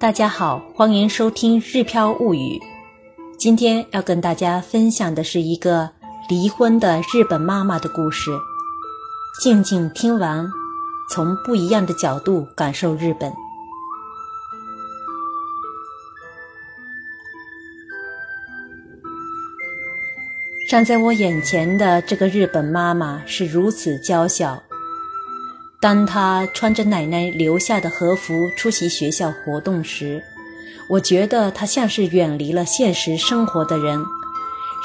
大家好，欢迎收听《日飘物语》。今天要跟大家分享的是一个离婚的日本妈妈的故事。静静听完，从不一样的角度感受日本。站在我眼前的这个日本妈妈是如此娇小。当他穿着奶奶留下的和服出席学校活动时，我觉得他像是远离了现实生活的人，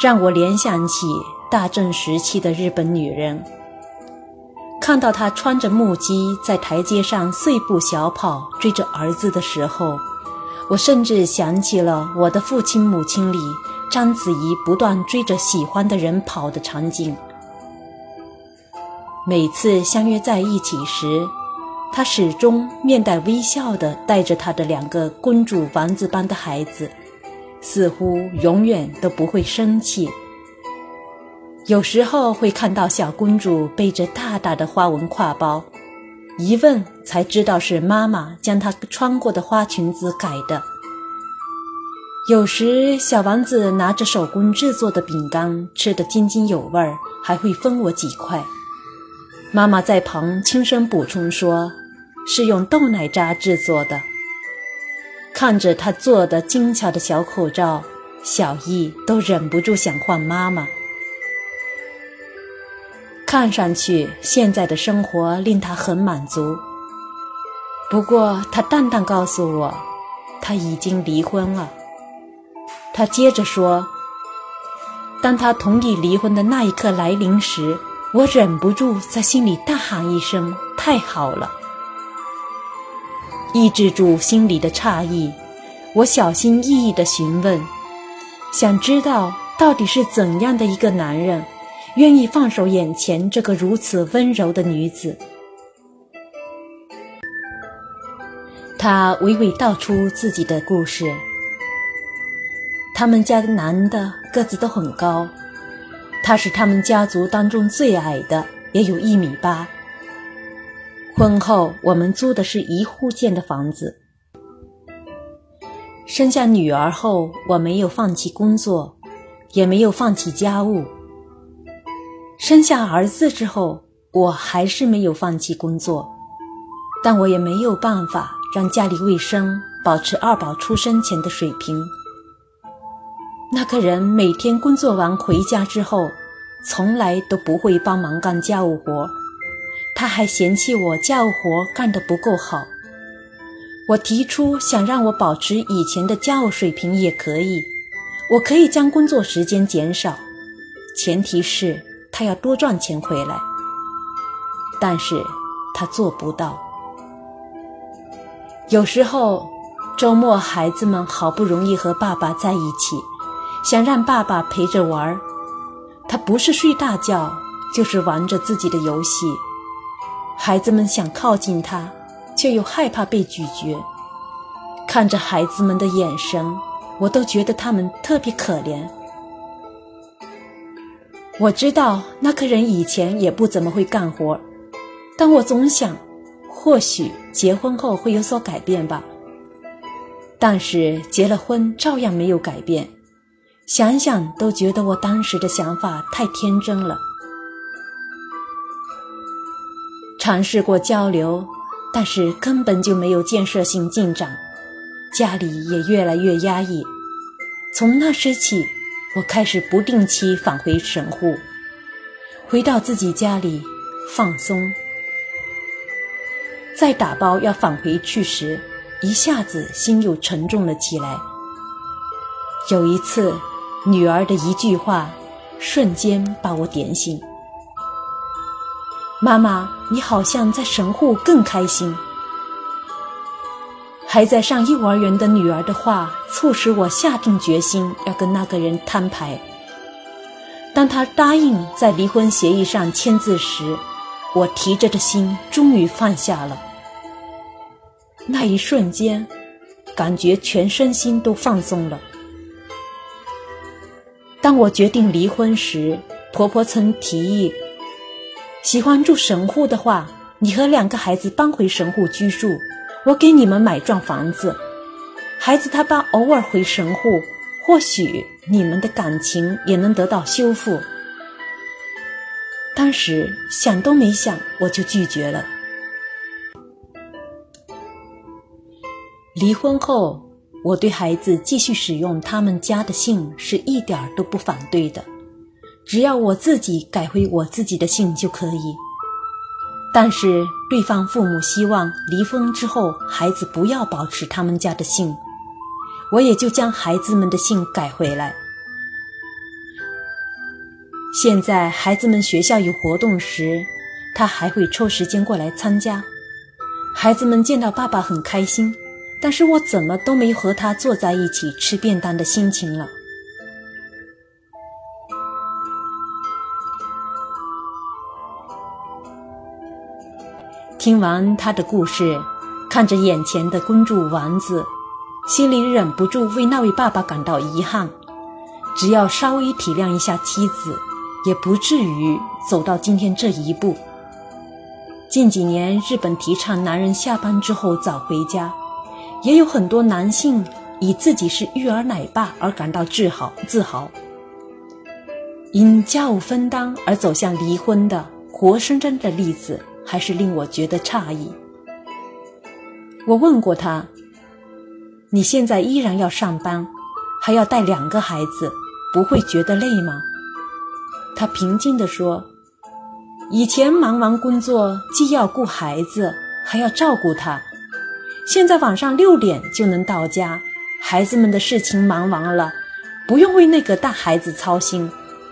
让我联想起大正时期的日本女人。看到她穿着木屐在台阶上碎步小跑追着儿子的时候，我甚至想起了我的父亲母亲里章子怡不断追着喜欢的人跑的场景。每次相约在一起时，他始终面带微笑地带着他的两个公主王子般的孩子，似乎永远都不会生气。有时候会看到小公主背着大大的花纹挎包，一问才知道是妈妈将她穿过的花裙子改的。有时小王子拿着手工制作的饼干，吃得津津有味儿，还会分我几块。妈妈在旁轻声补充说：“是用豆奶渣制作的。”看着她做的精巧的小口罩，小易都忍不住想换妈妈。看上去现在的生活令他很满足。不过他淡淡告诉我，他已经离婚了。他接着说：“当他同意离婚的那一刻来临时。”我忍不住在心里大喊一声：“太好了！”抑制住心里的诧异，我小心翼翼地询问，想知道到底是怎样的一个男人，愿意放手眼前这个如此温柔的女子。他娓娓道出自己的故事。他们家的男的个子都很高。他是他们家族当中最矮的，也有一米八。婚后，我们租的是一户建的房子。生下女儿后，我没有放弃工作，也没有放弃家务。生下儿子之后，我还是没有放弃工作，但我也没有办法让家里卫生保持二宝出生前的水平。那个人每天工作完回家之后，从来都不会帮忙干家务活，他还嫌弃我家务活干得不够好。我提出想让我保持以前的家务水平也可以，我可以将工作时间减少，前提是他要多赚钱回来。但是他做不到。有时候周末孩子们好不容易和爸爸在一起。想让爸爸陪着玩儿，他不是睡大觉，就是玩着自己的游戏。孩子们想靠近他，却又害怕被拒绝。看着孩子们的眼神，我都觉得他们特别可怜。我知道那个人以前也不怎么会干活，但我总想，或许结婚后会有所改变吧。但是结了婚，照样没有改变。想想都觉得我当时的想法太天真了。尝试过交流，但是根本就没有建设性进展，家里也越来越压抑。从那时起，我开始不定期返回神户，回到自己家里放松。在打包要返回去时，一下子心又沉重了起来。有一次。女儿的一句话，瞬间把我点醒。妈妈，你好像在神户更开心。还在上幼儿园的女儿的话，促使我下定决心要跟那个人摊牌。当他答应在离婚协议上签字时，我提着的心终于放下了。那一瞬间，感觉全身心都放松了。当我决定离婚时，婆婆曾提议：喜欢住神户的话，你和两个孩子搬回神户居住，我给你们买幢房子。孩子他爸偶尔回神户，或许你们的感情也能得到修复。当时想都没想，我就拒绝了。离婚后，我对孩子继续使用他们家的姓是一点儿都不反对的，只要我自己改回我自己的姓就可以。但是对方父母希望离婚之后孩子不要保持他们家的姓。我也就将孩子们的姓改回来。现在孩子们学校有活动时，他还会抽时间过来参加。孩子们见到爸爸很开心，但是我怎么都没和他坐在一起吃便当的心情了。听完他的故事，看着眼前的公主丸子。心里忍不住为那位爸爸感到遗憾。只要稍微体谅一下妻子，也不至于走到今天这一步。近几年，日本提倡男人下班之后早回家，也有很多男性以自己是育儿奶爸而感到自豪。自豪。因家务分担而走向离婚的活生生的例子，还是令我觉得诧异。我问过他。你现在依然要上班，还要带两个孩子，不会觉得累吗？他平静地说：“以前忙完工作，既要顾孩子，还要照顾他。现在晚上六点就能到家，孩子们的事情忙完了，不用为那个大孩子操心。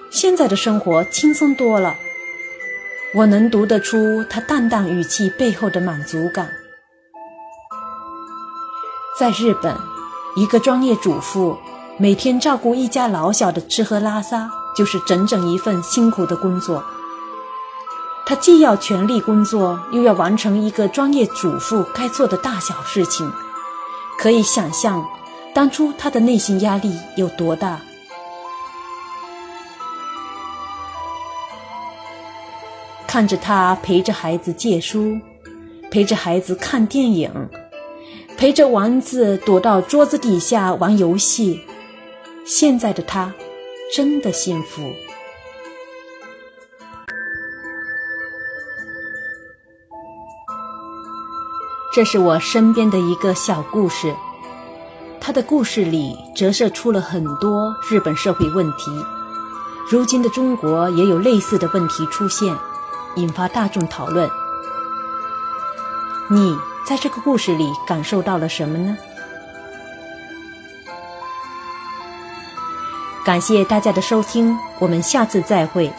现在的生活轻松多了。”我能读得出他淡淡语气背后的满足感。在日本，一个专业主妇每天照顾一家老小的吃喝拉撒，就是整整一份辛苦的工作。她既要全力工作，又要完成一个专业主妇该做的大小事情，可以想象，当初她的内心压力有多大。看着她陪着孩子借书，陪着孩子看电影。陪着丸子躲到桌子底下玩游戏，现在的他真的幸福。这是我身边的一个小故事，他的故事里折射出了很多日本社会问题。如今的中国也有类似的问题出现，引发大众讨论。你？在这个故事里感受到了什么呢？感谢大家的收听，我们下次再会。